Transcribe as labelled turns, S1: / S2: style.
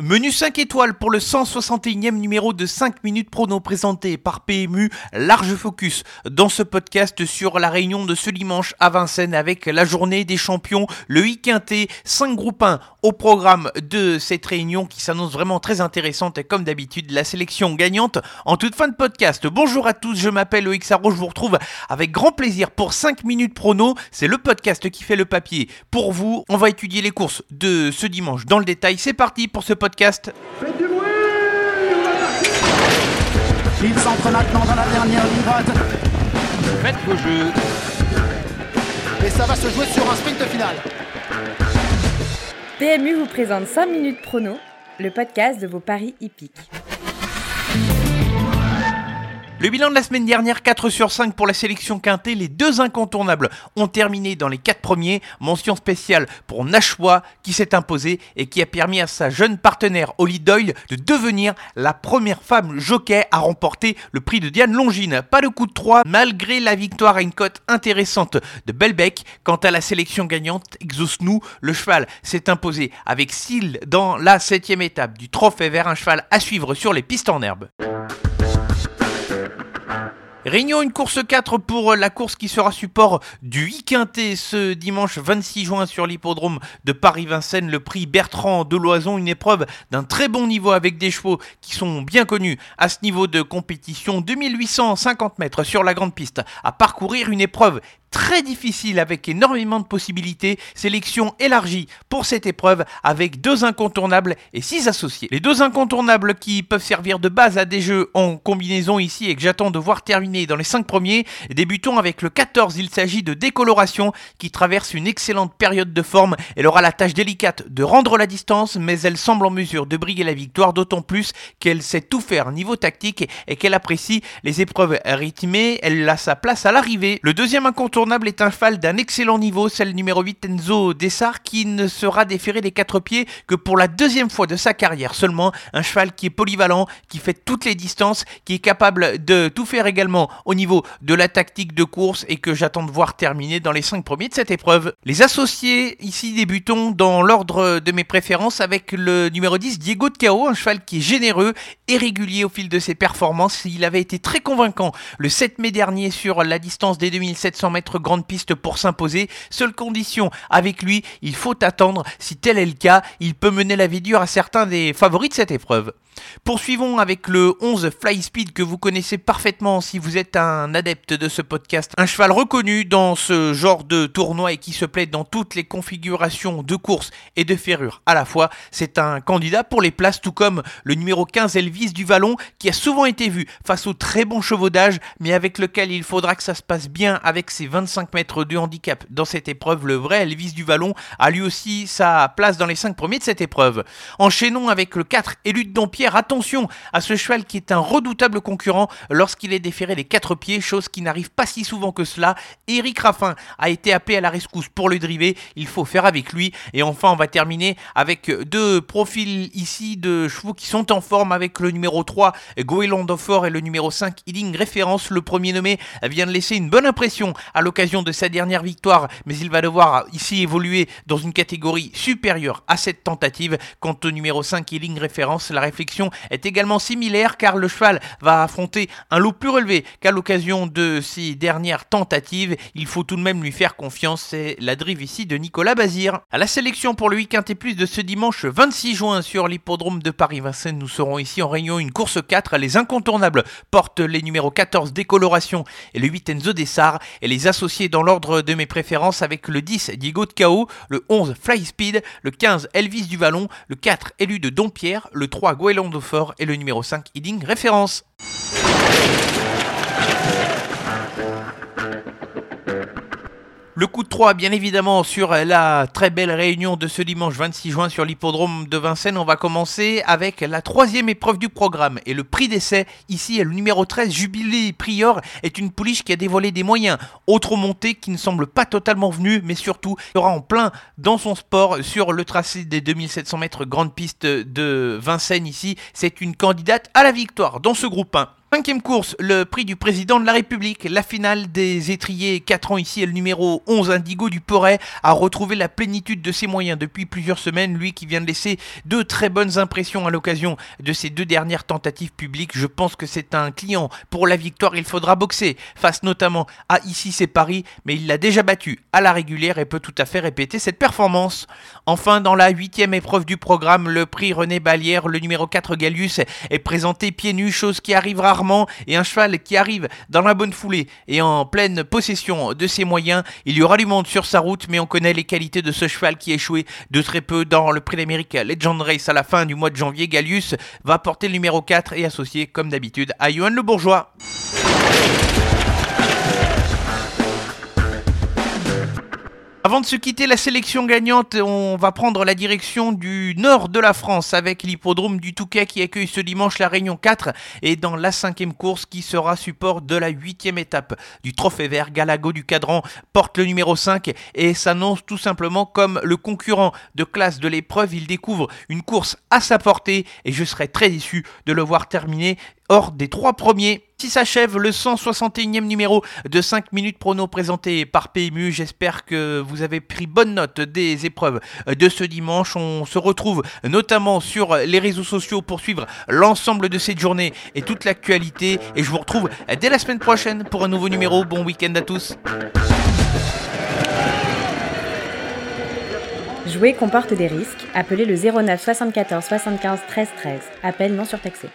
S1: Menu 5 étoiles pour le 161e numéro de 5 minutes prono présenté par PMU Large Focus dans ce podcast sur la réunion de ce dimanche à Vincennes avec la journée des champions, le I-Quintet, 5 groupes 1 au programme de cette réunion qui s'annonce vraiment très intéressante et comme d'habitude la sélection gagnante en toute fin de podcast. Bonjour à tous, je m'appelle Loïc je vous retrouve avec grand plaisir pour 5 minutes prono, c'est le podcast qui fait le papier pour vous. On va étudier les courses de ce dimanche dans le détail, c'est parti pour ce podcast podcast.
S2: Faites du bruit Il s'entre maintenant dans la dernière ligne droite.
S1: Faites vos jeux.
S2: Et ça va se jouer sur un sprint final.
S3: PMU vous présente 5 minutes prono, le podcast de vos paris hippiques.
S1: Le bilan de la semaine dernière, 4 sur 5 pour la sélection quintée. Les deux incontournables ont terminé dans les 4 premiers. Mention spéciale pour Nashwa qui s'est imposé et qui a permis à sa jeune partenaire Holly Doyle de devenir la première femme jockey à remporter le prix de Diane Longine. Pas de coup de 3 malgré la victoire à une cote intéressante de Belbec. Quant à la sélection gagnante, Exosnou, le cheval s'est imposé avec Seal dans la 7 étape du trophée vers un cheval à suivre sur les pistes en herbe. Réunion une course 4 pour la course qui sera support du Quintet ce dimanche 26 juin sur l'hippodrome de Paris-Vincennes, le prix Bertrand de Loison, une épreuve d'un très bon niveau avec des chevaux qui sont bien connus à ce niveau de compétition. 2850 mètres sur la grande piste à parcourir, une épreuve très difficile avec énormément de possibilités. Sélection élargie pour cette épreuve avec deux incontournables et six associés. Les deux incontournables qui peuvent servir de base à des jeux en combinaison ici et que j'attends de voir terminer dans les cinq premiers. Débutons avec le 14. Il s'agit de décoloration qui traverse une excellente période de forme. Elle aura la tâche délicate de rendre la distance, mais elle semble en mesure de briguer la victoire, d'autant plus qu'elle sait tout faire niveau tactique et qu'elle apprécie les épreuves rythmées. Elle a sa place à l'arrivée. Le deuxième incontournable est un cheval d'un excellent niveau, celle numéro 8 Enzo Dessart, qui ne sera déféré des quatre pieds que pour la deuxième fois de sa carrière seulement. Un cheval qui est polyvalent, qui fait toutes les distances, qui est capable de tout faire également au niveau de la tactique de course et que j'attends de voir terminer dans les cinq premiers de cette épreuve. Les associés, ici débutons dans l'ordre de mes préférences avec le numéro 10 Diego de Cao, un cheval qui est généreux et régulier au fil de ses performances. Il avait été très convaincant le 7 mai dernier sur la distance des 2700 mètres grande piste pour s'imposer. Seule condition, avec lui, il faut attendre. Si tel est le cas, il peut mener la vie dure à certains des favoris de cette épreuve. Poursuivons avec le 11 Fly Speed que vous connaissez parfaitement si vous êtes un adepte de ce podcast. Un cheval reconnu dans ce genre de tournoi et qui se plaît dans toutes les configurations de course et de ferrure à la fois. C'est un candidat pour les places tout comme le numéro 15 Elvis du Vallon qui a souvent été vu face au très bon chevaudage mais avec lequel il faudra que ça se passe bien avec ses 25 mètres de handicap dans cette épreuve. Le vrai Elvis du Vallon a lui aussi sa place dans les 5 premiers de cette épreuve. Enchaînons avec le 4 Élu de Dompierre Attention à ce cheval qui est un redoutable concurrent lorsqu'il est déféré les quatre pieds, chose qui n'arrive pas si souvent que cela. Eric Raffin a été appelé à la rescousse pour le driver, il faut faire avec lui. Et enfin, on va terminer avec deux profils ici de chevaux qui sont en forme avec le numéro 3, Goéland et le numéro 5, Ealing Référence. Le premier nommé vient de laisser une bonne impression l'occasion de sa dernière victoire, mais il va devoir ici évoluer dans une catégorie supérieure à cette tentative. Quant au numéro 5, Ealing Référence, la réflexion est également similaire car le cheval va affronter un lot plus relevé qu'à l'occasion de ses dernières tentatives. Il faut tout de même lui faire confiance, c'est la drive ici de Nicolas Bazir. À la sélection pour le week-end et plus de ce dimanche 26 juin sur l'hippodrome de Paris-Vincennes, nous serons ici en réunion une course 4. Les incontournables portent les numéros 14 Décoloration et le 8 Enzo Dessart et les associés dans l'ordre de mes préférences avec le 10 Diego de Cao, le 11 Fly Speed, le 15 Elvis du Vallon, le 4 Élu de Dompierre, le 3 Goéland fort et le numéro 5 Ealing Référence. Le coup de 3, bien évidemment, sur la très belle réunion de ce dimanche 26 juin sur l'hippodrome de Vincennes. On va commencer avec la troisième épreuve du programme et le prix d'essai. Ici, le numéro 13, Jubilé Prior, est une pouliche qui a dévoilé des moyens. Autre montée qui ne semble pas totalement venue, mais surtout sera en plein dans son sport sur le tracé des 2700 mètres grande piste de Vincennes. Ici, c'est une candidate à la victoire dans ce groupe 1. Cinquième course, le prix du président de la République. La finale des étriers 4 ans ici et le numéro 11 Indigo du Porret a retrouvé la plénitude de ses moyens depuis plusieurs semaines. Lui qui vient de laisser deux très bonnes impressions à l'occasion de ses deux dernières tentatives publiques. Je pense que c'est un client pour la victoire. Il faudra boxer face notamment à Ici c'est Paris, mais il l'a déjà battu à la régulière et peut tout à fait répéter cette performance. Enfin, dans la huitième épreuve du programme, le prix René Balière, le numéro 4 Gallius, est présenté pieds nus, chose qui arrive rarement et un cheval qui arrive dans la bonne foulée et en pleine possession de ses moyens, il y aura du monde sur sa route, mais on connaît les qualités de ce cheval qui échoué de très peu dans le prix d'Amérique Legend Race à la fin du mois de janvier. Gallius va porter le numéro 4 et associé comme d'habitude à Johan Le Bourgeois. Avant de se quitter la sélection gagnante, on va prendre la direction du nord de la France avec l'hippodrome du Touquet qui accueille ce dimanche la Réunion 4 et dans la cinquième course qui sera support de la huitième étape du Trophée Vert. Galago du Cadran porte le numéro 5 et s'annonce tout simplement comme le concurrent de classe de l'épreuve. Il découvre une course à sa portée et je serais très déçu de le voir terminer hors des trois premiers s'achève le 161e numéro de 5 minutes prono présenté par PMU. J'espère que vous avez pris bonne note des épreuves de ce dimanche. On se retrouve notamment sur les réseaux sociaux pour suivre l'ensemble de cette journée et toute l'actualité. Et je vous retrouve dès la semaine prochaine pour un nouveau numéro. Bon week-end à tous.
S3: Jouer comporte des risques. Appelez le 09 74 75 13 13. Appel non surtaxé.